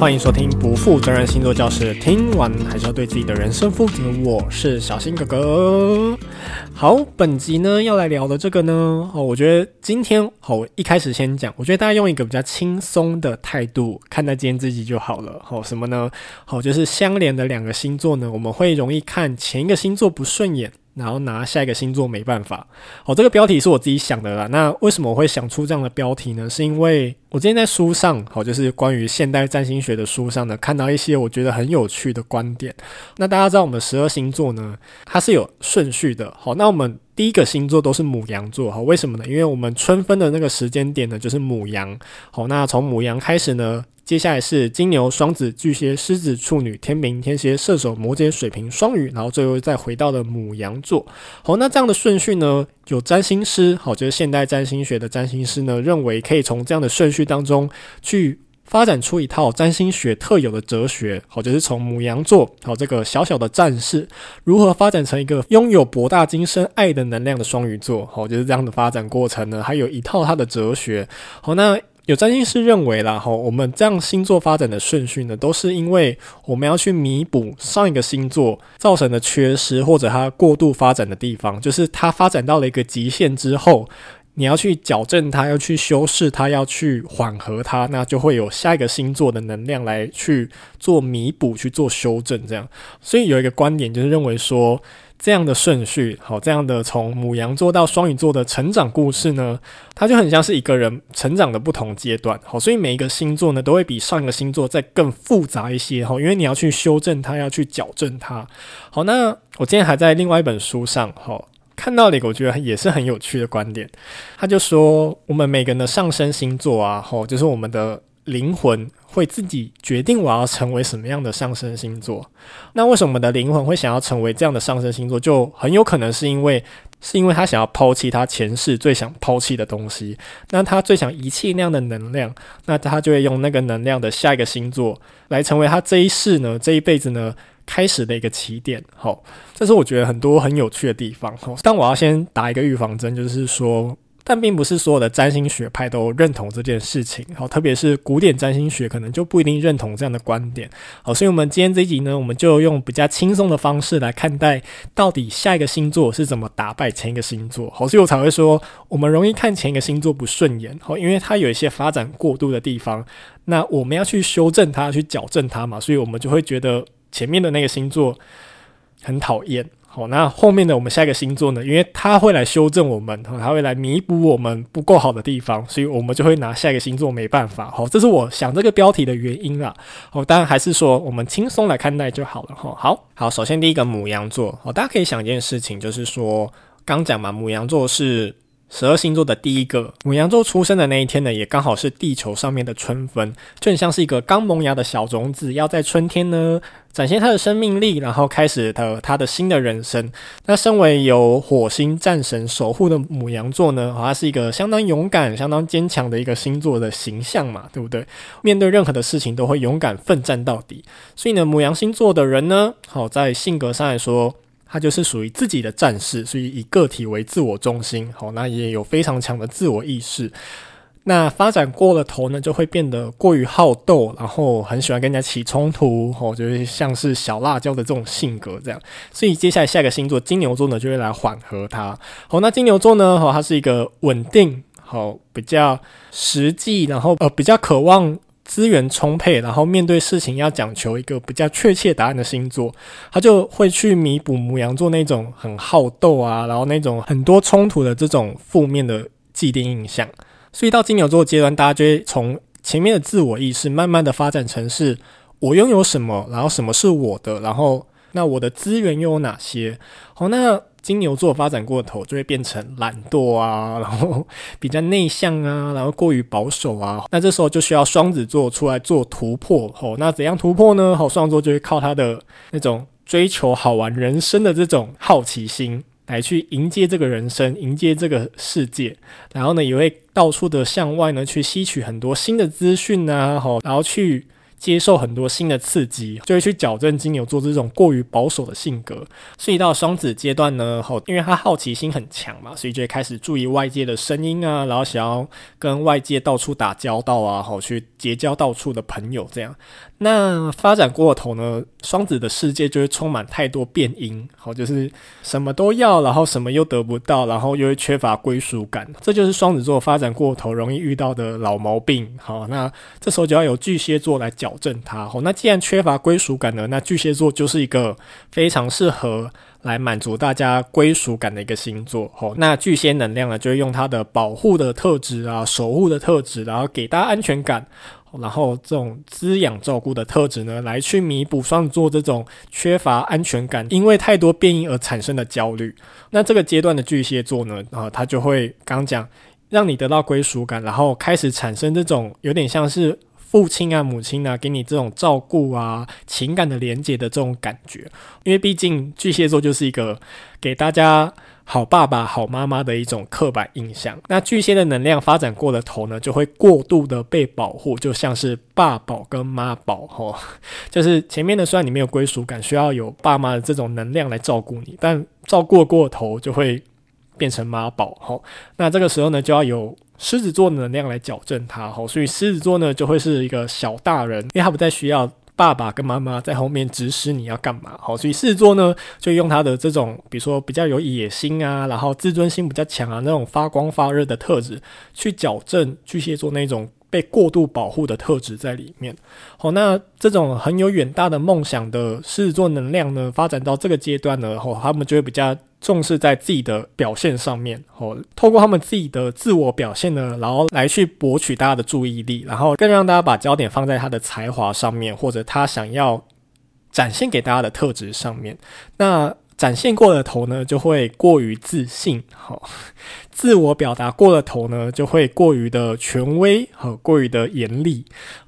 欢迎收听不负责任星座教室。听完还是要对自己的人生负责。我是小新哥哥。好，本集呢要来聊的这个呢，哦，我觉得今天好，一开始先讲，我觉得大家用一个比较轻松的态度看待今天这集就好了。好，什么呢？好，就是相连的两个星座呢，我们会容易看前一个星座不顺眼。然后拿下一个星座没办法。好，这个标题是我自己想的啦。那为什么我会想出这样的标题呢？是因为我今天在书上，好，就是关于现代占星学的书上呢，看到一些我觉得很有趣的观点。那大家知道我们十二星座呢，它是有顺序的。好，那我们第一个星座都是母羊座。好，为什么呢？因为我们春分的那个时间点呢，就是母羊。好，那从母羊开始呢。接下来是金牛、双子、巨蟹、狮子、处女、天秤、天蝎、射手、摩羯、水瓶、双鱼，然后最后再回到了母羊座。好，那这样的顺序呢，有占星师，好，就是现代占星学的占星师呢，认为可以从这样的顺序当中去发展出一套占星学特有的哲学。好，就是从母羊座，好，这个小小的战士，如何发展成一个拥有博大精深爱的能量的双鱼座。好，就是这样的发展过程呢，还有一套它的哲学。好，那。有占星师认为啦，哈，我们这样星座发展的顺序呢，都是因为我们要去弥补上一个星座造成的缺失，或者它过度发展的地方，就是它发展到了一个极限之后，你要去矫正它，要去修饰它，要去缓和它，那就会有下一个星座的能量来去做弥补、去做修正，这样。所以有一个观点就是认为说。这样的顺序，好，这样的从母羊座到双鱼座的成长故事呢，它就很像是一个人成长的不同阶段，好，所以每一个星座呢，都会比上一个星座再更复杂一些，哈，因为你要去修正它，要去矫正它，好，那我今天还在另外一本书上，哈，看到了一个我觉得也是很有趣的观点，他就说，我们每个人的上升星座啊，哈，就是我们的。灵魂会自己决定我要成为什么样的上升星座。那为什么我们的灵魂会想要成为这样的上升星座？就很有可能是因为，是因为他想要抛弃他前世最想抛弃的东西。那他最想遗弃那样的能量，那他就会用那个能量的下一个星座来成为他这一世呢，这一辈子呢开始的一个起点。好，这是我觉得很多很有趣的地方。但我要先打一个预防针，就是说。但并不是所有的占星学派都认同这件事情，好，特别是古典占星学可能就不一定认同这样的观点，好，所以我们今天这一集呢，我们就用比较轻松的方式来看待，到底下一个星座是怎么打败前一个星座，好，所以我才会说，我们容易看前一个星座不顺眼，好，因为它有一些发展过度的地方，那我们要去修正它，去矫正它嘛，所以我们就会觉得前面的那个星座很讨厌。好，那后面的我们下一个星座呢？因为它会来修正我们，它会来弥补我们不够好的地方，所以我们就会拿下一个星座没办法。好，这是我想这个标题的原因啦。好，当然还是说我们轻松来看待就好了。哈，好好，首先第一个母羊座，好，大家可以想一件事情，就是说刚讲嘛，母羊座是。十二星座的第一个母羊座出生的那一天呢，也刚好是地球上面的春分，就很像是一个刚萌芽的小种子，要在春天呢展现它的生命力，然后开始的它的新的人生。那身为由火星战神守护的母羊座呢，它是一个相当勇敢、相当坚强的一个星座的形象嘛，对不对？面对任何的事情都会勇敢奋战到底。所以呢，母羊星座的人呢，好，在性格上来说。他就是属于自己的战士，所以以个体为自我中心，好，那也有非常强的自我意识。那发展过了头呢，就会变得过于好斗，然后很喜欢跟人家起冲突，哦，就是像是小辣椒的这种性格这样。所以接下来下一个星座金牛座呢，就会来缓和它。好，那金牛座呢，好，它是一个稳定，好，比较实际，然后呃，比较渴望。资源充沛，然后面对事情要讲求一个比较确切答案的星座，他就会去弥补牡羊座那种很好斗啊，然后那种很多冲突的这种负面的既定印象。所以到金牛座阶段，大家就会从前面的自我意识慢慢的发展成是我拥有什么，然后什么是我的，然后那我的资源又有哪些？好，那。金牛座发展过头，就会变成懒惰啊，然后比较内向啊，然后过于保守啊。那这时候就需要双子座出来做突破。吼，那怎样突破呢？吼，双子座就会靠他的那种追求好玩人生的这种好奇心，来去迎接这个人生，迎接这个世界。然后呢，也会到处的向外呢去吸取很多新的资讯啊，吼，然后去。接受很多新的刺激，就会去矫正金牛座这种过于保守的性格。所以到双子阶段呢，好，因为他好奇心很强嘛，所以就会开始注意外界的声音啊，然后想要跟外界到处打交道啊，好，去结交到处的朋友这样。那发展过头呢，双子的世界就会充满太多变因，好，就是什么都要，然后什么又得不到，然后又会缺乏归属感，这就是双子座发展过头容易遇到的老毛病。好，那这时候就要有巨蟹座来矫正它。好，那既然缺乏归属感呢，那巨蟹座就是一个非常适合来满足大家归属感的一个星座。好，那巨蟹能量呢，就会用它的保护的特质啊，守护的特质，然后给大家安全感。然后这种滋养照顾的特质呢，来去弥补双子座这种缺乏安全感，因为太多变因而产生的焦虑。那这个阶段的巨蟹座呢，啊，他就会刚讲，让你得到归属感，然后开始产生这种有点像是父亲啊、母亲啊，给你这种照顾啊、情感的连接的这种感觉。因为毕竟巨蟹座就是一个给大家。好爸爸、好妈妈的一种刻板印象。那巨蟹的能量发展过了头呢，就会过度的被保护，就像是爸宝跟妈宝吼，就是前面的虽然你没有归属感，需要有爸妈的这种能量来照顾你，但照顾过头就会变成妈宝吼。那这个时候呢，就要有狮子座的能量来矫正它吼。所以狮子座呢，就会是一个小大人，因为他不再需要。爸爸跟妈妈在后面指使你要干嘛？好，所以狮子座呢，就用他的这种，比如说比较有野心啊，然后自尊心比较强啊，那种发光发热的特质，去矫正巨蟹座那种被过度保护的特质在里面。好，那这种很有远大的梦想的狮子座能量呢，发展到这个阶段呢，后他们就会比较。重视在自己的表现上面，哦，透过他们自己的自我表现呢，然后来去博取大家的注意力，然后更让大家把焦点放在他的才华上面，或者他想要展现给大家的特质上面。那展现过了头呢，就会过于自信，好，自我表达过了头呢，就会过于的权威，和过于的严厉。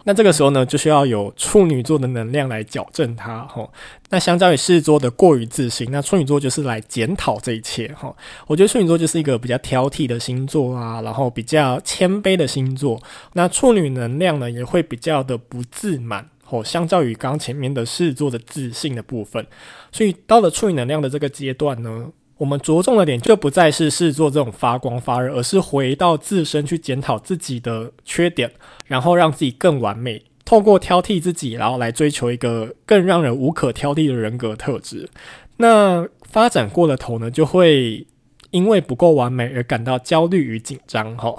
那这个时候呢，就需要有处女座的能量来矫正它，哈。那相较于狮子座的过于自信，那处女座就是来检讨这一切，哈。我觉得处女座就是一个比较挑剔的星座啊，然后比较谦卑的星座。那处女能量呢，也会比较的不自满。哦，相较于刚前面的狮子座的自信的部分，所以到了处理能量的这个阶段呢，我们着重的点就不再是狮子座这种发光发热，而是回到自身去检讨自己的缺点，然后让自己更完美。透过挑剔自己，然后来追求一个更让人无可挑剔的人格特质。那发展过了头呢，就会因为不够完美而感到焦虑与紧张。哈。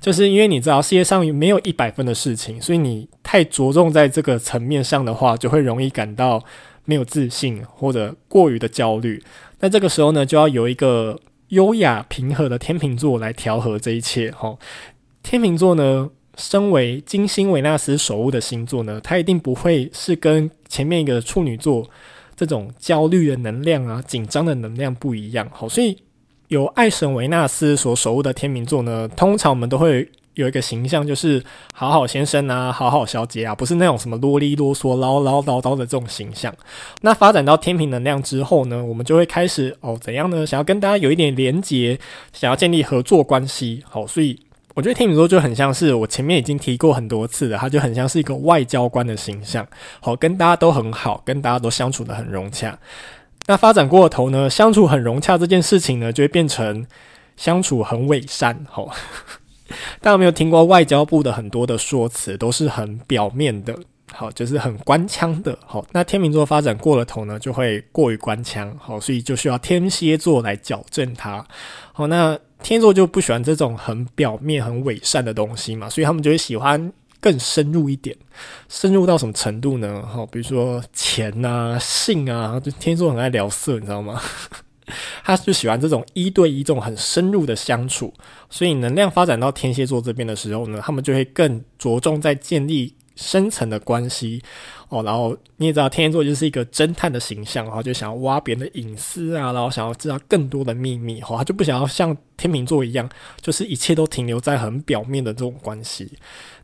就是因为你知道世界上没有一百分的事情，所以你太着重在这个层面上的话，就会容易感到没有自信或者过于的焦虑。那这个时候呢，就要有一个优雅平和的天秤座来调和这一切。哈，天秤座呢，身为金星维纳斯守护的星座呢，它一定不会是跟前面一个处女座这种焦虑的能量啊、紧张的能量不一样。好，所以。由爱神维纳斯所守护的天秤座呢，通常我们都会有一个形象，就是好好先生啊，好好小姐啊，不是那种什么啰里啰嗦、唠唠叨叨的这种形象。那发展到天平能量之后呢，我们就会开始哦，怎样呢？想要跟大家有一点连结，想要建立合作关系。好，所以我觉得天秤座就很像是我前面已经提过很多次了，它就很像是一个外交官的形象。好，跟大家都很好，跟大家都相处得很融洽。那发展过头呢，相处很融洽这件事情呢，就会变成相处很伪善。吼，大家有没有听过外交部的很多的说辞，都是很表面的，好，就是很官腔的。好，那天秤座发展过了头呢，就会过于官腔。好，所以就需要天蝎座来矫正它。好，那天座就不喜欢这种很表面、很伪善的东西嘛，所以他们就会喜欢。更深入一点，深入到什么程度呢？哈，比如说钱啊、性啊，就天蝎座很爱聊色，你知道吗？他就喜欢这种一对一、这种很深入的相处。所以能量发展到天蝎座这边的时候呢，他们就会更着重在建立深层的关系哦。然后你也知道，天蝎座就是一个侦探的形象，然后就想要挖别人的隐私啊，然后想要知道更多的秘密。哈，他就不想要像天秤座一样，就是一切都停留在很表面的这种关系。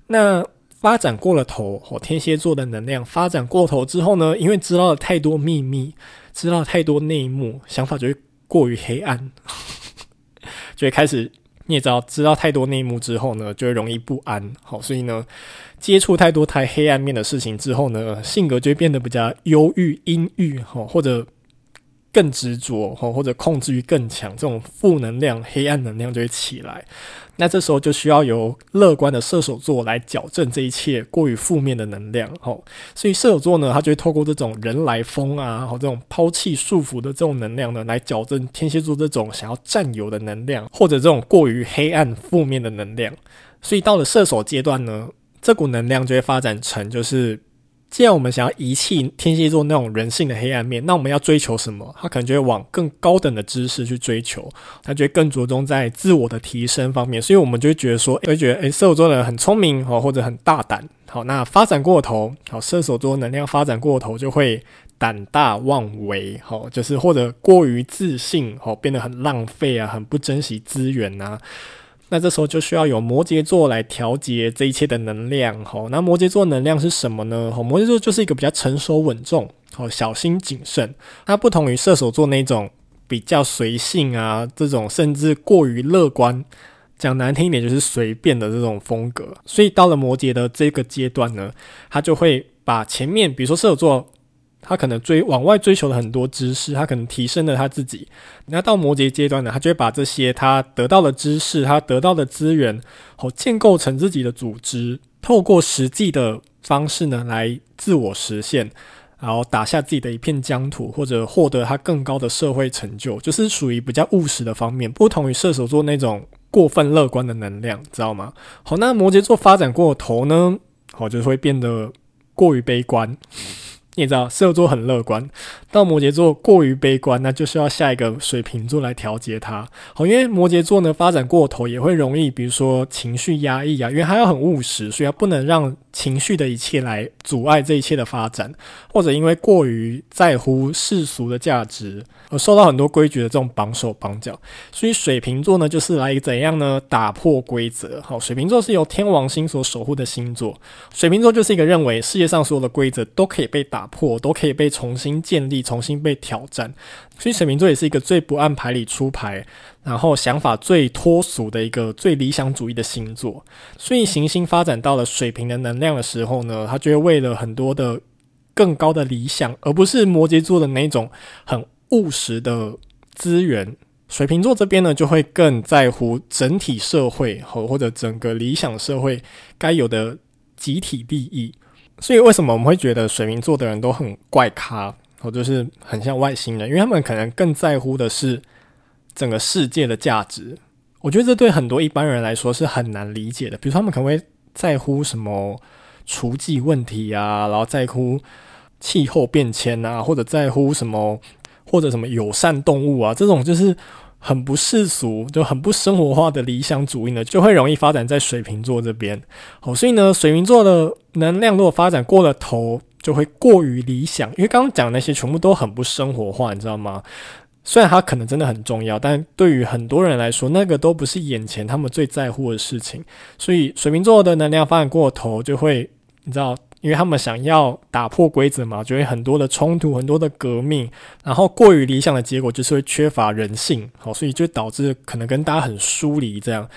那发展过了头，哦，天蝎座的能量发展过头之后呢，因为知道了太多秘密，知道了太多内幕，想法就会过于黑暗，就会开始，你也知道，知道太多内幕之后呢，就会容易不安，好，所以呢，接触太多太黑暗面的事情之后呢，性格就会变得比较忧郁、阴郁，哈，或者更执着或者控制欲更强，这种负能量、黑暗能量就会起来。那这时候就需要由乐观的射手座来矫正这一切过于负面的能量。吼，所以射手座呢，他就会透过这种人来疯啊，或这种抛弃束缚的这种能量呢，来矫正天蝎座这种想要占有的能量，或者这种过于黑暗负面的能量。所以到了射手阶段呢，这股能量就会发展成就是。既然我们想要遗弃天蝎座那种人性的黑暗面，那我们要追求什么？他可能就会往更高等的知识去追求，他就会更着重在自我的提升方面。所以，我们就会觉得说，会觉得，诶，射手座的人很聪明哦，或者很大胆。好，那发展过头，好，射手座能量发展过头就会胆大妄为，好，就是或者过于自信，好，变得很浪费啊，很不珍惜资源呐、那这时候就需要有摩羯座来调节这一切的能量，吼。那摩羯座能量是什么呢？吼，摩羯座就是一个比较成熟稳重，吼，小心谨慎。它不同于射手座那种比较随性啊，这种甚至过于乐观，讲难听一点就是随便的这种风格。所以到了摩羯的这个阶段呢，他就会把前面，比如说射手座。他可能追往外追求了很多知识，他可能提升了他自己。那到摩羯阶段呢，他就会把这些他得到的知识、他得到的资源，好建构成自己的组织，透过实际的方式呢来自我实现，然后打下自己的一片疆土，或者获得他更高的社会成就，就是属于比较务实的方面，不同于射手座那种过分乐观的能量，知道吗？好，那摩羯座发展过头呢，好，就是会变得过于悲观。你也知道，射手座很乐观，到摩羯座过于悲观，那就需要下一个水瓶座来调节它。好，因为摩羯座呢发展过头，也会容易，比如说情绪压抑啊，因为它要很务实，所以它不能让情绪的一切来阻碍这一切的发展，或者因为过于在乎世俗的价值而受到很多规矩的这种绑手绑脚。所以水瓶座呢，就是来怎样呢？打破规则。好，水瓶座是由天王星所守护的星座，水瓶座就是一个认为世界上所有的规则都可以被打破，都可以被重新建立、重新被挑战，所以水瓶座也是一个最不按牌理出牌，然后想法最脱俗的一个最理想主义的星座。所以行星发展到了水瓶的能量的时候呢，他就会为了很多的更高的理想，而不是摩羯座的那种很务实的资源。水瓶座这边呢，就会更在乎整体社会和或者整个理想社会该有的集体利益。所以，为什么我们会觉得水瓶座的人都很怪咖，或就是很像外星人？因为他们可能更在乎的是整个世界的价值。我觉得这对很多一般人来说是很难理解的。比如说，他们可能会在乎什么厨技问题啊，然后在乎气候变迁啊，或者在乎什么，或者什么友善动物啊，这种就是。很不世俗，就很不生活化的理想主义呢，就会容易发展在水瓶座这边。好，所以呢，水瓶座的能量如果发展过了头，就会过于理想。因为刚刚讲那些全部都很不生活化，你知道吗？虽然它可能真的很重要，但对于很多人来说，那个都不是眼前他们最在乎的事情。所以水瓶座的能量发展过头，就会你知道。因为他们想要打破规则嘛，就会很多的冲突，很多的革命，然后过于理想的结果就是会缺乏人性，好，所以就导致可能跟大家很疏离这样，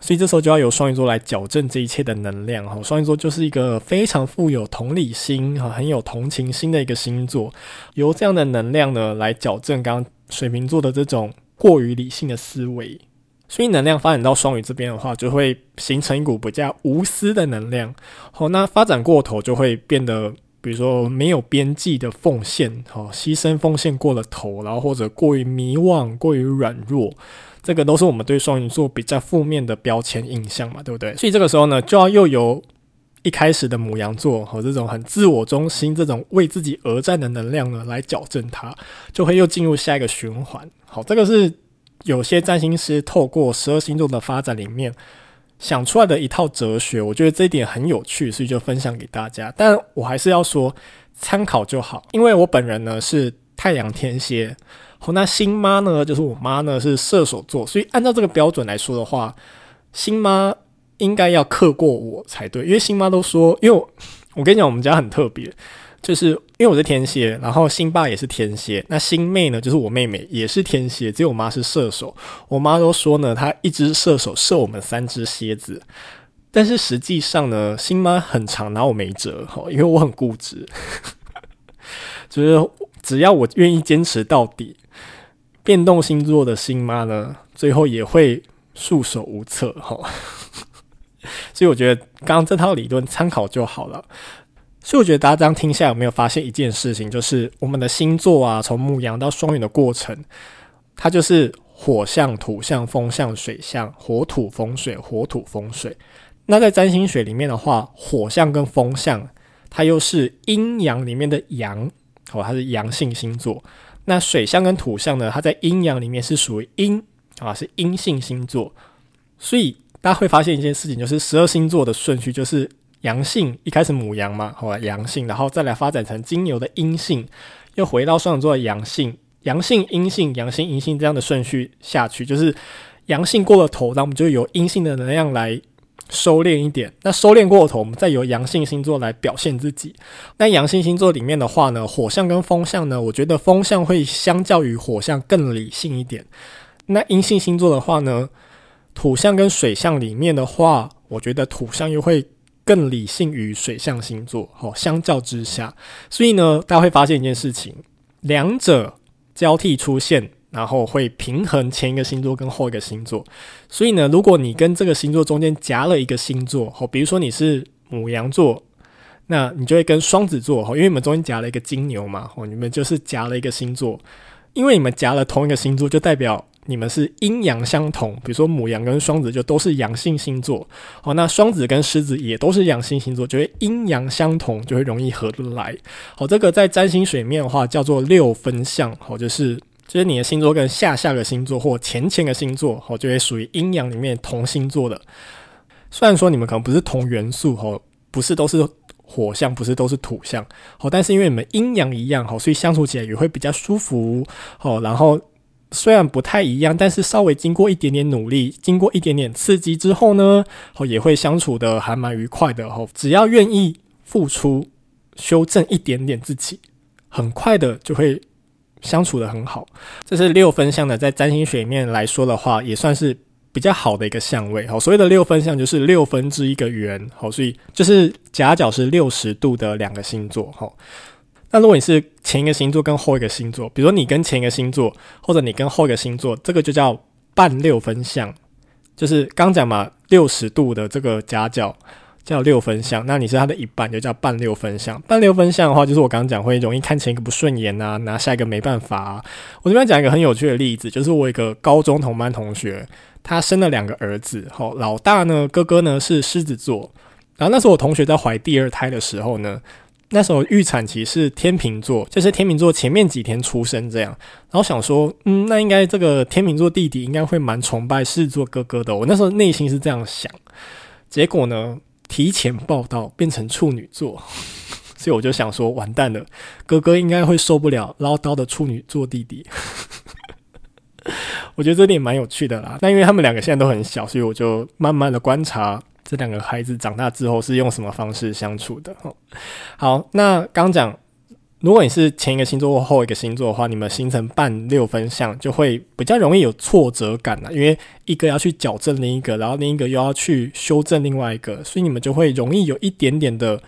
所以这时候就要由双鱼座来矫正这一切的能量，哈，双鱼座就是一个非常富有同理心，哈，很有同情心的一个星座，由这样的能量呢来矫正刚刚水瓶座的这种过于理性的思维。所以能量发展到双鱼这边的话，就会形成一股比较无私的能量。好，那发展过头就会变得，比如说没有边际的奉献，好，牺牲奉献过了头，然后或者过于迷惘、过于软弱，这个都是我们对双鱼座比较负面的标签印象嘛，对不对？所以这个时候呢，就要又由一开始的母羊座和这种很自我中心、这种为自己而战的能量呢，来矫正它，就会又进入下一个循环。好，这个是。有些占星师透过十二星座的发展里面想出来的一套哲学，我觉得这一点很有趣，所以就分享给大家。但我还是要说参考就好，因为我本人呢是太阳天蝎，好，那星妈呢就是我妈呢是射手座，所以按照这个标准来说的话，星妈应该要克过我才对，因为星妈都说，因为我，我跟你讲，我们家很特别。就是因为我是天蝎，然后星爸也是天蝎，那星妹呢，就是我妹妹也是天蝎，只有我妈是射手。我妈都说呢，她一只射手射我们三只蝎子，但是实际上呢，星妈很长拿我没辙哈，因为我很固执，就是只要我愿意坚持到底，变动星座的星妈呢，最后也会束手无策哈。所以我觉得刚刚这套理论参考就好了。所以我觉得大家这样听下来，有没有发现一件事情，就是我们的星座啊，从牧羊到双鱼的过程，它就是火象、土象、风象、水象，火土风水，火土风水。那在占星学里面的话，火象跟风象，它又是阴阳里面的阳，哦，它是阳性星座。那水象跟土象呢，它在阴阳里面是属于阴啊，是阴性星座。所以大家会发现一件事情，就是十二星座的顺序就是。阳性一开始母羊嘛，好吧阳性，然后再来发展成金牛的阴性，又回到双子座的阳性，阳性阴性，阳性阴性这样的顺序下去，就是阳性过了头，那我们就由阴性的能量来收敛一点。那收敛过头，我们再由阳性星座来表现自己。那阳性星座里面的话呢，火象跟风象呢，我觉得风象会相较于火象更理性一点。那阴性星座的话呢，土象跟水象里面的话，我觉得土象又会。更理性于水象星座，哦，相较之下，所以呢，大家会发现一件事情，两者交替出现，然后会平衡前一个星座跟后一个星座。所以呢，如果你跟这个星座中间夹了一个星座，哦，比如说你是母羊座，那你就会跟双子座，哦，因为你们中间夹了一个金牛嘛，哦，你们就是夹了一个星座，因为你们夹了同一个星座，就代表。你们是阴阳相同，比如说母羊跟双子就都是阳性星座，好，那双子跟狮子也都是阳性星座，就会阴阳相同，就会容易合得来。好，这个在占星水面的话叫做六分相，好，就是就是你的星座跟下下个星座或前前个星座，好，就会属于阴阳里面同星座的。虽然说你们可能不是同元素，哈，不是都是火象，不是都是土象，好，但是因为你们阴阳一样，好，所以相处起来也会比较舒服，好，然后。虽然不太一样，但是稍微经过一点点努力，经过一点点刺激之后呢，哦，也会相处得还蛮愉快的哦。只要愿意付出，修正一点点自己，很快的就会相处得很好。这是六分相的，在占星学里面来说的话，也算是比较好的一个相位。好，所谓的六分相就是六分之一个圆，好，所以就是夹角是六十度的两个星座，好。那如果你是前一个星座跟后一个星座，比如说你跟前一个星座，或者你跟后一个星座，这个就叫半六分相，就是刚讲嘛，六十度的这个夹角叫六分相。那你是它的一半，就叫半六分相。半六分相的话，就是我刚刚讲会容易看前一个不顺眼啊，拿下一个没办法啊。我这边讲一个很有趣的例子，就是我一个高中同班同学，他生了两个儿子，好，老大呢，哥哥呢是狮子座，然后那时候我同学在怀第二胎的时候呢。那时候预产期是天秤座，就是天秤座前面几天出生这样，然后想说，嗯，那应该这个天秤座弟弟应该会蛮崇拜狮子座哥哥的。我那时候内心是这样想，结果呢，提前报到变成处女座，所以我就想说，完蛋了，哥哥应该会受不了唠叨的处女座弟弟。我觉得这点蛮有趣的啦。那因为他们两个现在都很小，所以我就慢慢的观察。这两个孩子长大之后是用什么方式相处的？好，那刚讲，如果你是前一个星座或后一个星座的话，你们形成半六分相，就会比较容易有挫折感了，因为一个要去矫正另一个，然后另一个又要去修正另外一个，所以你们就会容易有一点点的。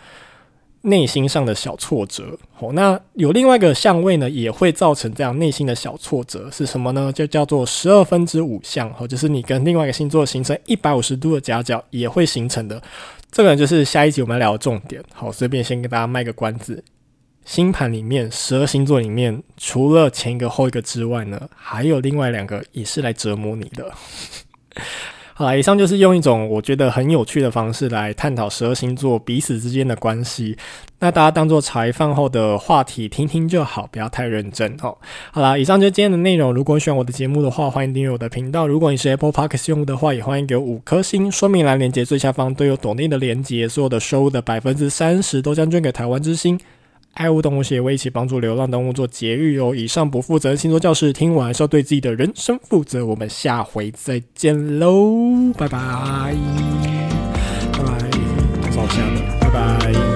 内心上的小挫折，哦，那有另外一个相位呢，也会造成这样内心的小挫折，是什么呢？就叫做十二分之五相，哦，就是你跟另外一个星座形成一百五十度的夹角，也会形成的。这个，就是下一集我们聊的重点。好，随便先给大家卖个关子。星盘里面十二星座里面，除了前一个后一个之外呢，还有另外两个也是来折磨你的。好啦，以上就是用一种我觉得很有趣的方式来探讨十二星座彼此之间的关系。那大家当做茶余饭后的话题听听就好，不要太认真哦。好啦，以上就是今天的内容。如果喜欢我的节目的话，欢迎订阅我的频道。如果你是 Apple Podcast 用户的话，也欢迎给我五颗星。说明栏连接最下方都有抖内的连接，所有的收入的百分之三十都将捐给台湾之星。爱护动物协会一起帮助流浪动物做节日哦。以上不负责的星座教室，听完是要对自己的人生负责。我们下回再见喽，拜拜，拜拜，早下了，拜拜。